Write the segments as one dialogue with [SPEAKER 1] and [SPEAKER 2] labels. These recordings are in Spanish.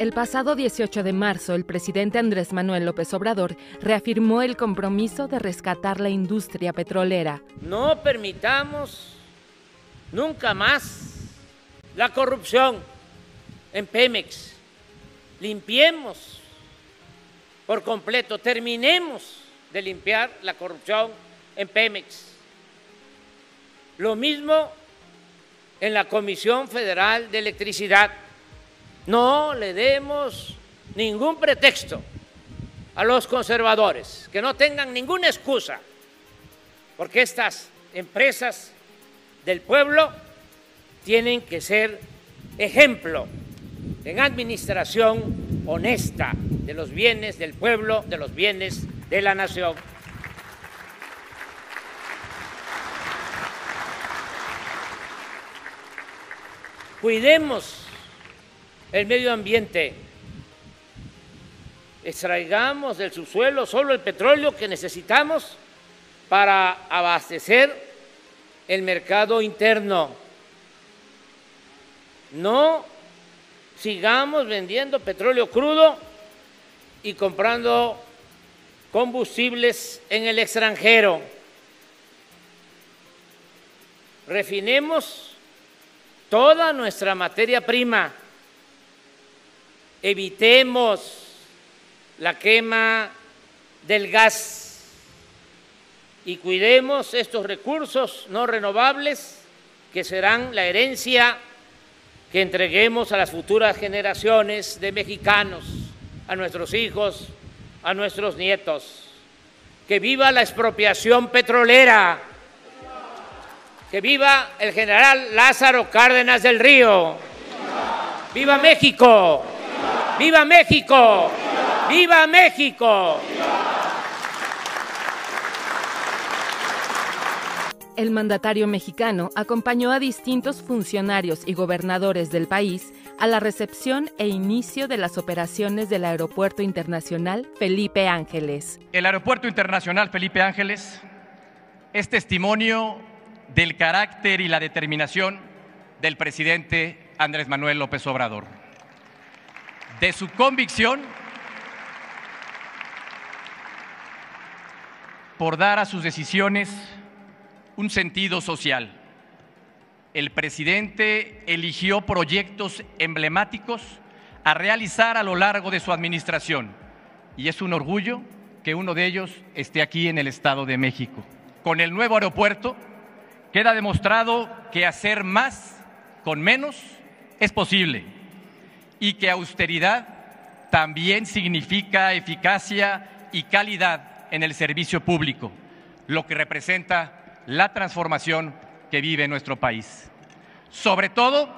[SPEAKER 1] El pasado 18 de marzo, el presidente Andrés Manuel López Obrador reafirmó el compromiso de rescatar la industria petrolera.
[SPEAKER 2] No permitamos nunca más la corrupción en Pemex. Limpiemos por completo, terminemos de limpiar la corrupción en Pemex. Lo mismo en la Comisión Federal de Electricidad no le demos ningún pretexto a los conservadores, que no tengan ninguna excusa, porque estas empresas del pueblo tienen que ser ejemplo en administración honesta de los bienes del pueblo, de los bienes de la nación. Cuidemos el medio ambiente. Extraigamos del subsuelo solo el petróleo que necesitamos para abastecer el mercado interno. No sigamos vendiendo petróleo crudo y comprando combustibles en el extranjero. Refinemos toda nuestra materia prima evitemos la quema del gas y cuidemos estos recursos no renovables que serán la herencia que entreguemos a las futuras generaciones de mexicanos, a nuestros hijos, a nuestros nietos. Que viva la expropiación petrolera. Que viva el general Lázaro Cárdenas del Río. ¡Viva México! ¡Viva México! ¡Viva México!
[SPEAKER 1] El mandatario mexicano acompañó a distintos funcionarios y gobernadores del país a la recepción e inicio de las operaciones del Aeropuerto Internacional Felipe Ángeles.
[SPEAKER 3] El Aeropuerto Internacional Felipe Ángeles es testimonio del carácter y la determinación del presidente Andrés Manuel López Obrador de su convicción por dar a sus decisiones un sentido social. El presidente eligió proyectos emblemáticos a realizar a lo largo de su administración y es un orgullo que uno de ellos esté aquí en el Estado de México. Con el nuevo aeropuerto queda demostrado que hacer más con menos es posible y que austeridad también significa eficacia y calidad en el servicio público, lo que representa la transformación que vive nuestro país. Sobre todo,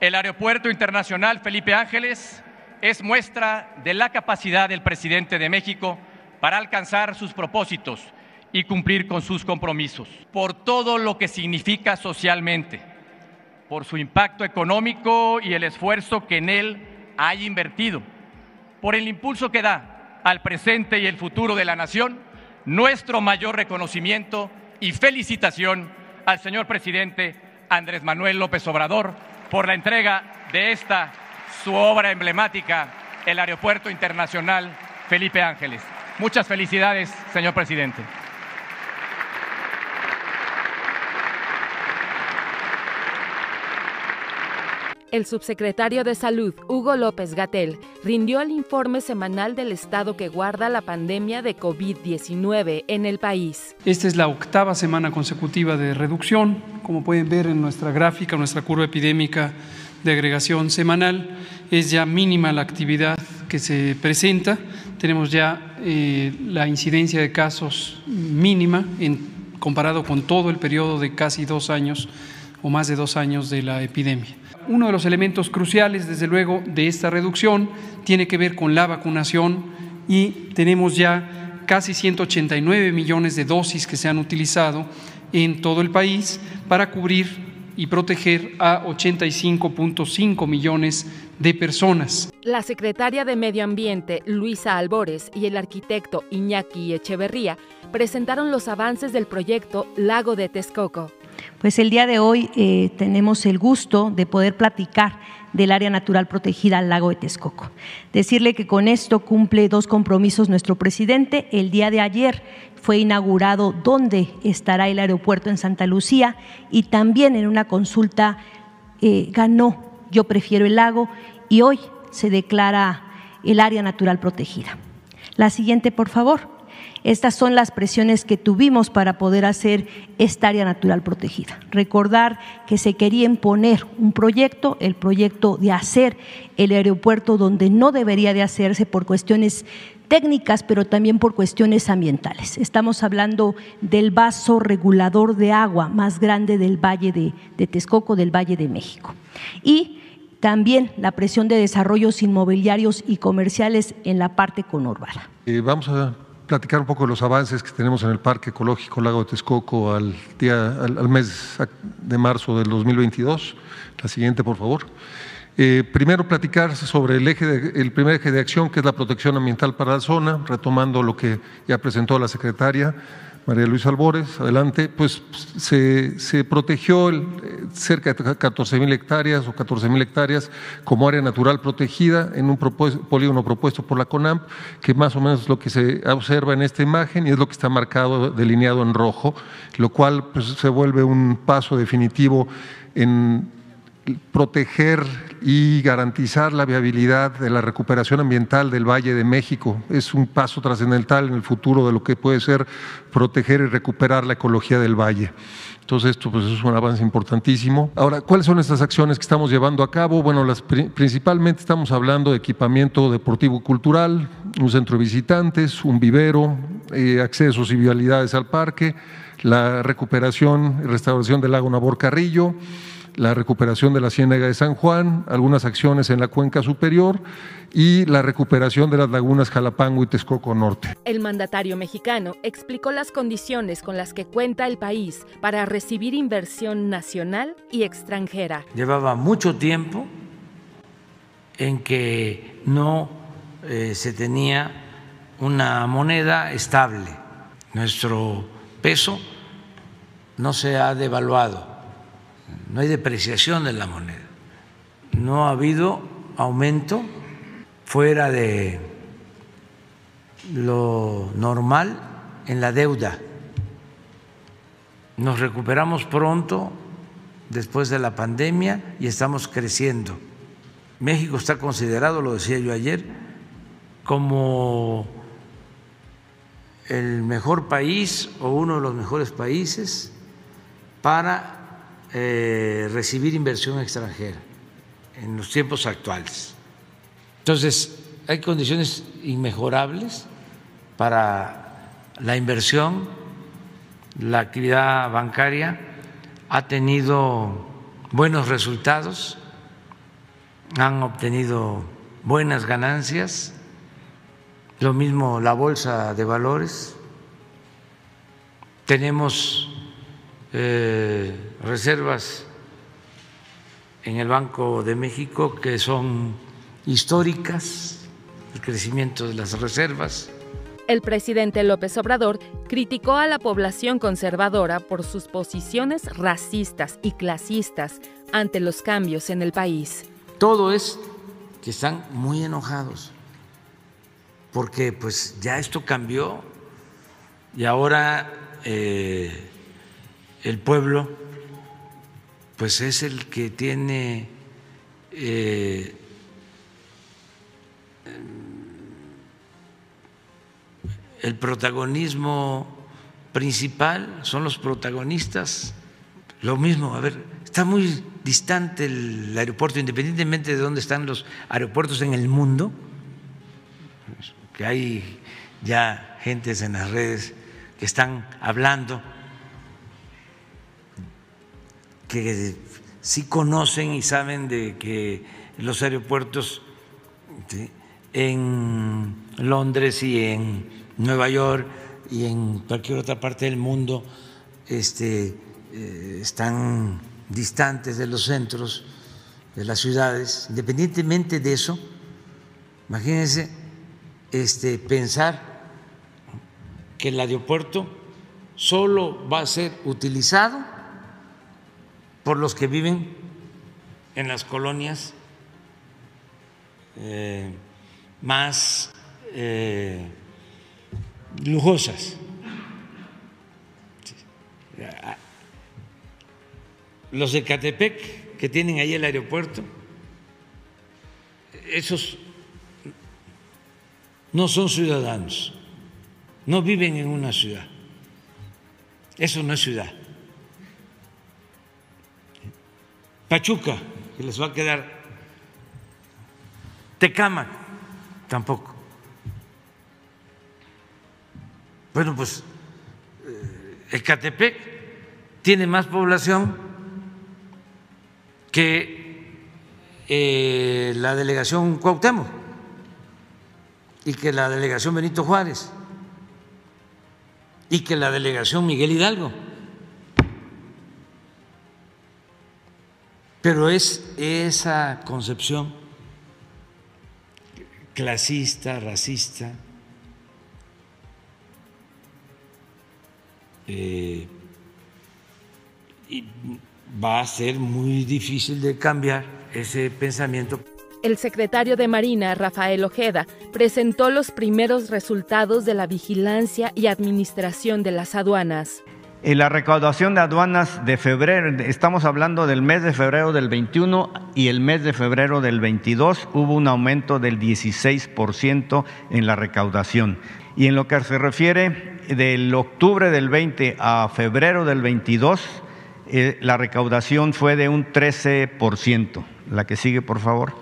[SPEAKER 3] el Aeropuerto Internacional Felipe Ángeles es muestra de la capacidad del presidente de México para alcanzar sus propósitos y cumplir con sus compromisos, por todo lo que significa socialmente por su impacto económico y el esfuerzo que en él hay invertido, por el impulso que da al presente y el futuro de la nación, nuestro mayor reconocimiento y felicitación al señor presidente Andrés Manuel López Obrador por la entrega de esta su obra emblemática, el Aeropuerto Internacional Felipe Ángeles. Muchas felicidades, señor presidente.
[SPEAKER 1] El subsecretario de Salud, Hugo López Gatel, rindió el informe semanal del estado que guarda la pandemia de COVID-19 en el país.
[SPEAKER 4] Esta es la octava semana consecutiva de reducción. Como pueden ver en nuestra gráfica, nuestra curva epidémica de agregación semanal, es ya mínima la actividad que se presenta. Tenemos ya eh, la incidencia de casos mínima en, comparado con todo el periodo de casi dos años o más de dos años de la epidemia. Uno de los elementos cruciales, desde luego, de esta reducción tiene que ver con la vacunación y tenemos ya casi 189 millones de dosis que se han utilizado en todo el país para cubrir y proteger a 85.5 millones de personas.
[SPEAKER 1] La secretaria de Medio Ambiente, Luisa Albores, y el arquitecto Iñaki Echeverría presentaron los avances del proyecto Lago de Texcoco.
[SPEAKER 5] Pues el día de hoy eh, tenemos el gusto de poder platicar del área natural protegida al lago de Texcoco. Decirle que con esto cumple dos compromisos nuestro presidente. El día de ayer fue inaugurado dónde estará el aeropuerto en Santa Lucía y también en una consulta eh, ganó Yo prefiero el lago y hoy se declara el área natural protegida. La siguiente, por favor. Estas son las presiones que tuvimos para poder hacer esta área natural protegida. Recordar que se quería imponer un proyecto, el proyecto de hacer el aeropuerto donde no debería de hacerse por cuestiones técnicas, pero también por cuestiones ambientales. Estamos hablando del vaso regulador de agua más grande del Valle de, de Texcoco, del Valle de México. Y también la presión de desarrollos inmobiliarios y comerciales en la parte conurbana.
[SPEAKER 6] Eh, vamos a platicar un poco de los avances que tenemos en el Parque Ecológico Lago de Texcoco al, día, al, mes de marzo del 2022. La siguiente, por favor. Eh, primero platicar sobre el, eje el primer eje de acción, que es la protección ambiental para la zona, retomando lo que ya presentó la secretaria María Luisa Albores, adelante, pues se, se protegió cerca de 14 mil hectáreas o 14 mil hectáreas como área natural protegida en un polígono propuesto por la CONAMP, que más o menos es lo que se observa en esta imagen y es lo que está marcado, delineado en rojo, lo cual pues, se vuelve un paso definitivo en proteger y garantizar la viabilidad de la recuperación ambiental del Valle de México. Es un paso trascendental en el futuro de lo que puede ser proteger y recuperar la ecología del valle. Entonces, esto pues, es un avance importantísimo. Ahora, ¿cuáles son estas acciones que estamos llevando a cabo? Bueno, las, principalmente estamos hablando de equipamiento deportivo y cultural, un centro de visitantes, un vivero, eh, accesos y vialidades al parque, la recuperación y restauración del lago Nabor Carrillo, la recuperación de la Ciénaga de San Juan, algunas acciones en la cuenca superior y la recuperación de las lagunas Jalapango y Texcoco Norte.
[SPEAKER 1] El mandatario mexicano explicó las condiciones con las que cuenta el país para recibir inversión nacional y extranjera.
[SPEAKER 7] Llevaba mucho tiempo en que no eh, se tenía una moneda estable. Nuestro peso no se ha devaluado no hay depreciación de la moneda, no ha habido aumento fuera de lo normal en la deuda. Nos recuperamos pronto después de la pandemia y estamos creciendo. México está considerado, lo decía yo ayer, como el mejor país o uno de los mejores países para eh, recibir inversión extranjera en los tiempos actuales. Entonces, hay condiciones inmejorables para la inversión, la actividad bancaria ha tenido buenos resultados, han obtenido buenas ganancias, lo mismo la bolsa de valores, tenemos eh, reservas en el Banco de México que son históricas, el crecimiento de las reservas.
[SPEAKER 1] El presidente López Obrador criticó a la población conservadora por sus posiciones racistas y clasistas ante los cambios en el país.
[SPEAKER 7] Todo es que están muy enojados porque pues ya esto cambió y ahora eh, el pueblo pues es el que tiene eh, el protagonismo principal, son los protagonistas. Lo mismo, a ver, está muy distante el aeropuerto, independientemente de dónde están los aeropuertos en el mundo, que hay ya gentes en las redes que están hablando que sí conocen y saben de que los aeropuertos en Londres y en Nueva York y en cualquier otra parte del mundo este, eh, están distantes de los centros de las ciudades. Independientemente de eso, imagínense este, pensar que el aeropuerto solo va a ser utilizado por los que viven en las colonias eh, más eh, lujosas. Los de Catepec, que tienen ahí el aeropuerto, esos no son ciudadanos, no viven en una ciudad. Eso no es ciudad. Pachuca, que les va a quedar. Tecama, tampoco. Bueno, pues eh, Ecatepec tiene más población que eh, la delegación Cuauhtémoc y que la delegación Benito Juárez y que la delegación Miguel Hidalgo. Pero es esa concepción clasista, racista, eh, y va a ser muy difícil de cambiar ese pensamiento.
[SPEAKER 1] El secretario de Marina, Rafael Ojeda, presentó los primeros resultados de la vigilancia y administración de las aduanas.
[SPEAKER 8] En la recaudación de aduanas de febrero, estamos hablando del mes de febrero del 21 y el mes de febrero del 22, hubo un aumento del 16% en la recaudación. Y en lo que se refiere del octubre del 20 a febrero del 22, eh, la recaudación fue de un 13%. La que sigue, por favor.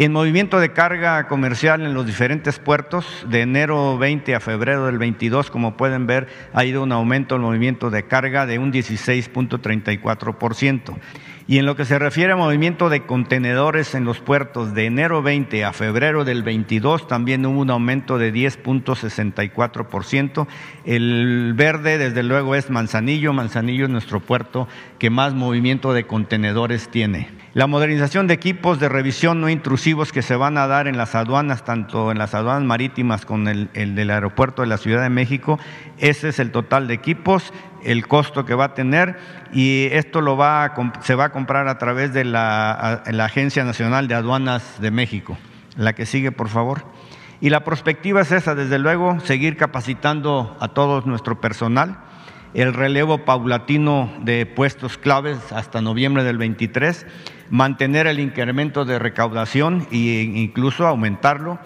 [SPEAKER 8] En movimiento de carga comercial en los diferentes puertos, de enero 20 a febrero del 22, como pueden ver, ha ido un aumento el movimiento de carga de un 16.34%. Y en lo que se refiere a movimiento de contenedores en los puertos de enero 20 a febrero del 22 también hubo un aumento de 10.64%. El verde desde luego es Manzanillo, Manzanillo es nuestro puerto que más movimiento de contenedores tiene. La modernización de equipos de revisión no intrusivos que se van a dar en las aduanas, tanto en las aduanas marítimas como el, el del aeropuerto de la Ciudad de México, ese es el total de equipos el costo que va a tener y esto se va a comprar a través de la, la, Agencia Nacional de Aduanas de México. La que sigue, por favor. Y la perspectiva es esa, desde luego, seguir capacitando a todo nuestro personal, el relevo paulatino de puestos claves hasta noviembre del 23, mantener el incremento de recaudación e incluso aumentarlo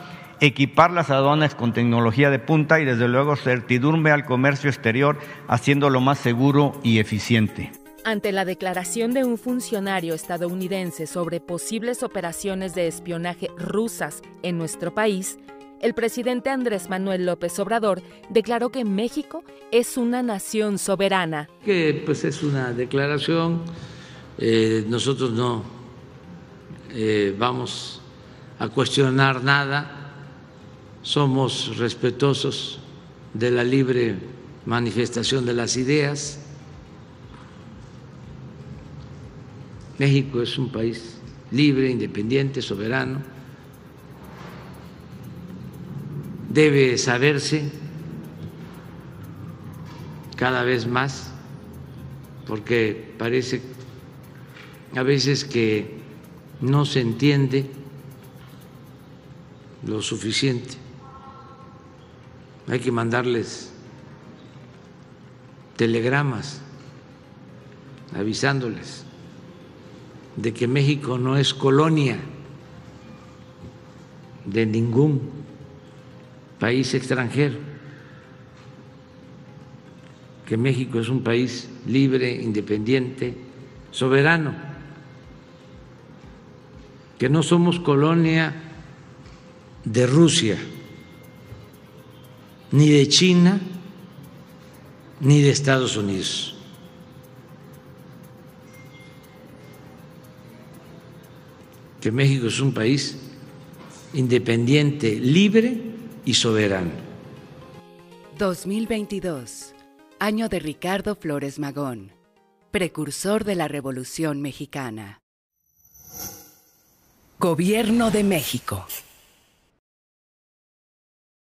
[SPEAKER 8] equipar las aduanas con tecnología de punta y desde luego certidumbre al comercio exterior, haciéndolo más seguro y eficiente.
[SPEAKER 1] Ante la declaración de un funcionario estadounidense sobre posibles operaciones de espionaje rusas en nuestro país, el presidente Andrés Manuel López Obrador declaró que México es una nación soberana.
[SPEAKER 7] Que pues es una declaración, eh, nosotros no eh, vamos a cuestionar nada somos respetuosos de la libre manifestación de las ideas. México es un país libre, independiente, soberano. Debe saberse cada vez más, porque parece a veces que no se entiende lo suficiente hay que mandarles telegramas avisándoles de que México no es colonia de ningún país extranjero, que México es un país libre, independiente, soberano, que no somos colonia de Rusia ni de China, ni de Estados Unidos. Que México es un país independiente, libre y soberano.
[SPEAKER 9] 2022, año de Ricardo Flores Magón, precursor de la Revolución Mexicana. Gobierno de México.